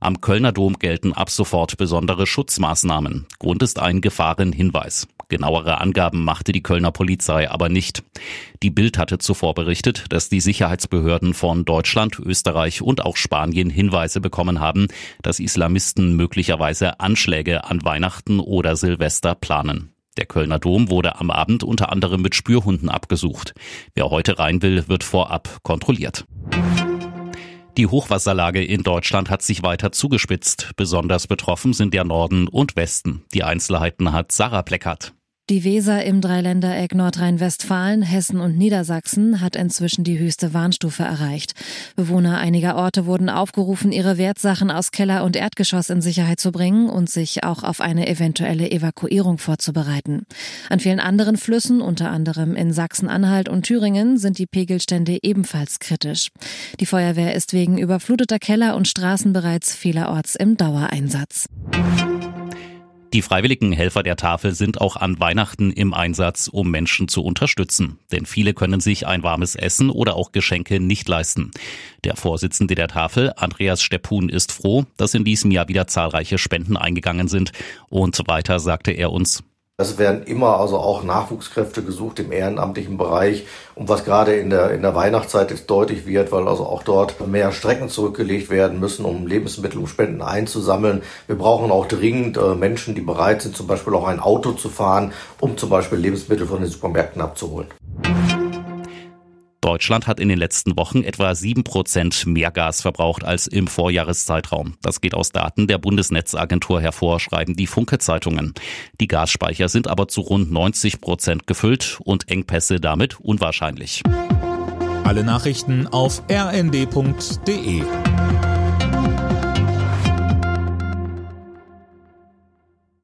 Am Kölner Dom gelten ab sofort besondere Schutzmaßnahmen. Grund ist ein Gefahrenhinweis. Genauere Angaben machte die Kölner Polizei aber nicht. Die Bild hatte zuvor berichtet, dass die Sicherheitsbehörden von Deutschland, Österreich und auch Spanien Hinweise bekommen haben, dass Islamisten möglicherweise Anschläge an Weihnachten oder Silvester planen. Der Kölner Dom wurde am Abend unter anderem mit Spürhunden abgesucht. Wer heute rein will, wird vorab kontrolliert. Die Hochwasserlage in Deutschland hat sich weiter zugespitzt. Besonders betroffen sind der Norden und Westen. Die Einzelheiten hat Sarah Pleckert. Die Weser im Dreiländereck Nordrhein-Westfalen, Hessen und Niedersachsen hat inzwischen die höchste Warnstufe erreicht. Bewohner einiger Orte wurden aufgerufen, ihre Wertsachen aus Keller und Erdgeschoss in Sicherheit zu bringen und sich auch auf eine eventuelle Evakuierung vorzubereiten. An vielen anderen Flüssen, unter anderem in Sachsen-Anhalt und Thüringen, sind die Pegelstände ebenfalls kritisch. Die Feuerwehr ist wegen überfluteter Keller und Straßen bereits vielerorts im Dauereinsatz. Die freiwilligen Helfer der Tafel sind auch an Weihnachten im Einsatz, um Menschen zu unterstützen. Denn viele können sich ein warmes Essen oder auch Geschenke nicht leisten. Der Vorsitzende der Tafel, Andreas Steppun, ist froh, dass in diesem Jahr wieder zahlreiche Spenden eingegangen sind. Und weiter sagte er uns, es werden immer also auch Nachwuchskräfte gesucht im ehrenamtlichen Bereich. Und was gerade in der, in der Weihnachtszeit jetzt deutlich wird, weil also auch dort mehr Strecken zurückgelegt werden müssen, um Lebensmittel und Spenden einzusammeln. Wir brauchen auch dringend äh, Menschen, die bereit sind, zum Beispiel auch ein Auto zu fahren, um zum Beispiel Lebensmittel von den Supermärkten abzuholen. Deutschland hat in den letzten Wochen etwa sieben Prozent mehr Gas verbraucht als im Vorjahreszeitraum. Das geht aus Daten der Bundesnetzagentur hervor, schreiben die Funke-Zeitungen. Die Gasspeicher sind aber zu rund 90 Prozent gefüllt und Engpässe damit unwahrscheinlich. Alle Nachrichten auf rnd.de